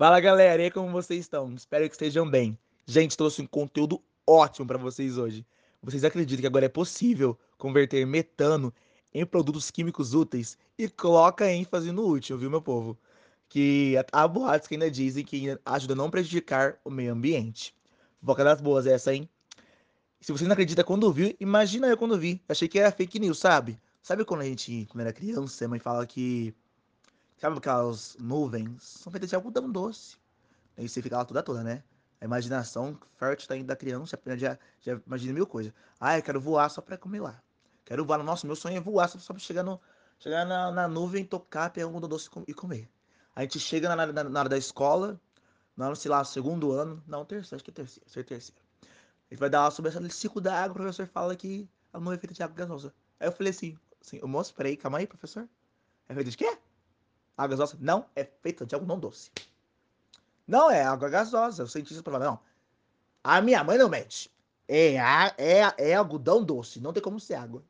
Fala galera, e aí como vocês estão? Espero que estejam bem. Gente, trouxe um conteúdo ótimo para vocês hoje. Vocês acreditam que agora é possível converter metano em produtos químicos úteis? E coloca ênfase no útil, viu, meu povo? Que há boatos que ainda dizem que ajuda a não prejudicar o meio ambiente. Foca das boas essa, hein? Se você não acredita quando viu, imagina eu quando vi. Achei que era fake news, sabe? Sabe quando a gente, quando era criança, a mãe fala que Sabe aquelas nuvens? São feitas de algodão doce. Aí você fica lá toda toda, né? A imaginação fértil tá da criança já, já imagina mil coisas. Ah, eu quero voar só pra comer lá. Quero voar. Nossa, meu sonho é voar só, pra chegar, no, chegar na, na nuvem, tocar, pegar algodão doce e comer. A gente chega na, na, na hora da escola, no sei lá, segundo ano. Não, terceiro, acho que é terceiro. Ser terceiro. A gente vai dar aula sobre esse ciclo da água, o professor fala que a nuvem é feita de água gasosa. Aí eu falei assim, assim, eu peraí, calma aí, professor. É feita de quê? Água gasosa não é feita de algodão doce. Não é água gasosa. O cientista fala, não. A minha mãe não mente. É, é, é algodão doce, não tem como ser água.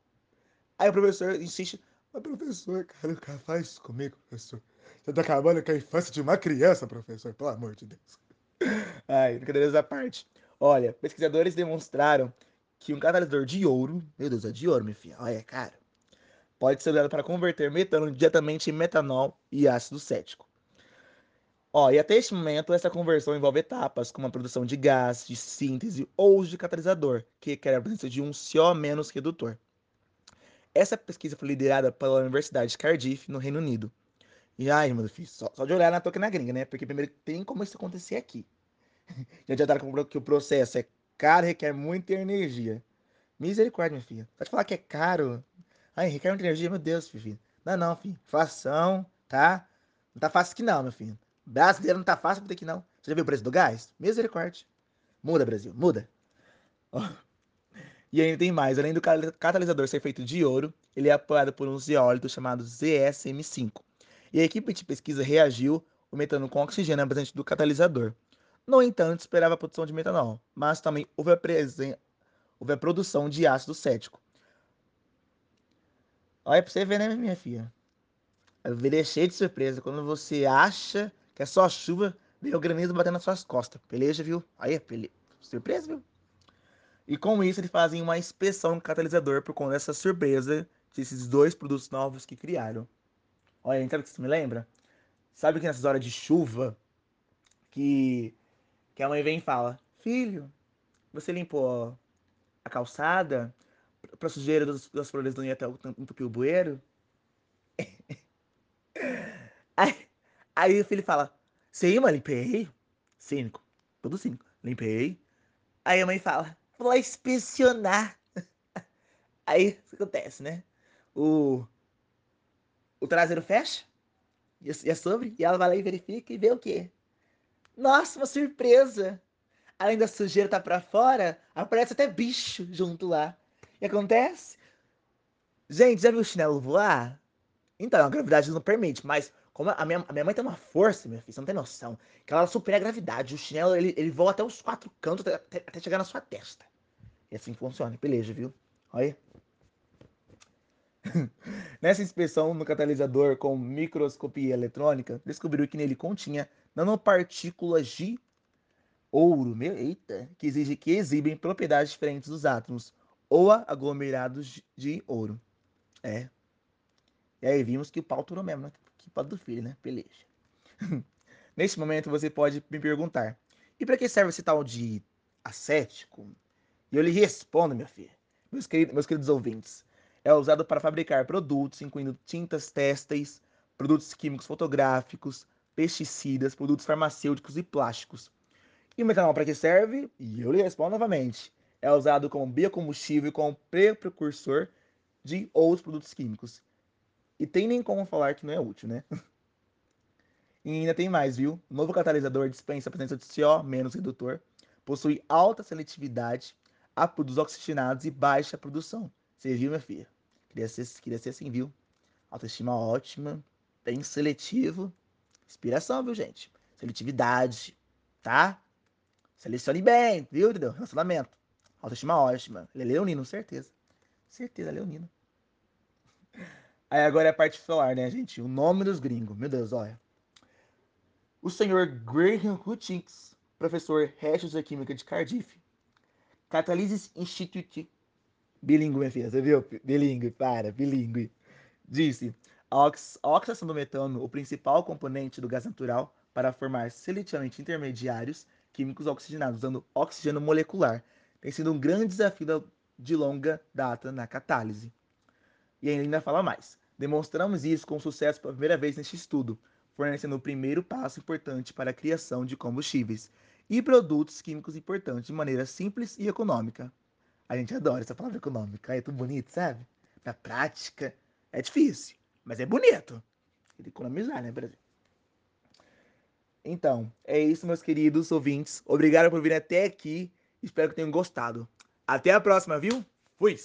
Aí o professor insiste, mas professor, cara, o cara faz isso comigo, professor. Você tá acabando com a infância de uma criança, professor, pelo amor de Deus. Ai, brincadeiras à parte. Olha, pesquisadores demonstraram que um catalisador de ouro, meu Deus, é de ouro, minha filha, olha, cara, pode ser usado para converter metano diretamente em metanol e ácido cético. Ó, e até este momento, essa conversão envolve etapas como a produção de gás, de síntese ou de catalisador, que requer a presença de um CO- redutor. Essa pesquisa foi liderada pela Universidade de Cardiff, no Reino Unido. E ai, meu filho, só, só de olhar na toca na gringa, né? Porque primeiro tem como isso acontecer aqui. Já adiantaram que o processo é caro requer muita energia. Misericórdia, minha filha. Pode falar que é caro, Ai, requer muita energia, meu Deus, filho. Não, não, filho. Inflação, tá? Não tá fácil aqui não, meu filho. Brasileiro não tá fácil aqui não. Você já viu o preço do gás? Misericórdia. Muda, Brasil, muda. Oh. E ainda tem mais. Além do catalisador ser feito de ouro, ele é apoiado por um zeólito chamado ZSM5. E a equipe de pesquisa reagiu o metano com oxigênio presente do catalisador. No entanto, esperava a produção de metanol, mas também houve a, houve a produção de ácido cético, Olha pra você ver, né, minha filha? A vida é cheia de surpresa. Quando você acha que é só chuva, vem o granizo batendo nas suas costas. Peleja, viu? Aí, pele... surpresa, viu? E com isso, eles fazem uma inspeção no catalisador por conta dessa surpresa desses dois produtos novos que criaram. Olha, sabe o que isso me lembra? Sabe que nessas horas de chuva, que, que a mãe vem e fala: Filho, você limpou a calçada? Pra sujeira das, das flores não ir até entupir o bueiro. aí, aí o filho fala, sim, mãe, limpei. Cínico, todo cínico, limpei. Aí a mãe fala, vou inspecionar. Aí o que acontece, né? O, o traseiro fecha, e é sobre, e ela vai lá e verifica e vê o quê? Nossa, uma surpresa! Além da sujeira tá pra fora, aparece até bicho junto lá. E acontece? Gente, já viu o chinelo voar? Então, a gravidade não permite, mas como a minha, a minha mãe tem uma força, meu filho, você não tem noção, que ela supera a gravidade. O chinelo, ele, ele voa até os quatro cantos, até, até chegar na sua testa. E assim funciona, beleza, viu? Olha. Nessa inspeção no catalisador com microscopia eletrônica, descobriu que nele continha nanopartículas de ouro, meu, eita, que, exige, que exibem propriedades diferentes dos átomos, ou aglomerados de ouro. É. E aí vimos que o pau turou mesmo, né? Que pau do filho, né? Beleza. Neste momento você pode me perguntar: e para que serve esse tal de acético? E eu lhe respondo, meu filho, meus queridos, meus queridos ouvintes. É usado para fabricar produtos, incluindo tintas têxteis, produtos químicos fotográficos, pesticidas, produtos farmacêuticos e plásticos. E o metanol para que serve? E eu lhe respondo novamente é usado como biocombustível e como precursor de outros produtos químicos. E tem nem como falar que não é útil, né? e ainda tem mais, viu? O novo catalisador dispensa a presença de CO menos redutor, possui alta seletividade a produtos oxigenados e baixa produção. Você viu, minha filha? Queria ser, queria ser assim, viu? Autoestima ótima, bem seletivo. Inspiração, viu, gente? Seletividade, tá? Selecione bem, viu, entendeu? Relacionamento. Autoestima ótima. Ele é leonino, certeza. Certeza, leonino. Aí agora é a parte solar, né, gente? O nome dos gringos. Meu Deus, olha. o senhor Graham Hutchins, professor Restos da Química de Cardiff, Catalysis Institute, bilíngue, minha filha, você viu? Bilíngue, para, bilíngue, disse, a, ox oxidação do metano, o principal componente do gás natural para formar seletivamente intermediários químicos oxigenados, usando oxigênio molecular, tem sido um grande desafio de longa data na catálise. E ainda fala mais. Demonstramos isso com sucesso pela primeira vez neste estudo, fornecendo o primeiro passo importante para a criação de combustíveis e produtos químicos importantes de maneira simples e econômica. A gente adora essa palavra econômica, é tão bonito, sabe? Na prática, é difícil, mas é bonito. Tem que economizar, né, Brasil? Então, é isso, meus queridos ouvintes. Obrigado por vir até aqui. Espero que tenham gostado. Até a próxima, viu? Fui!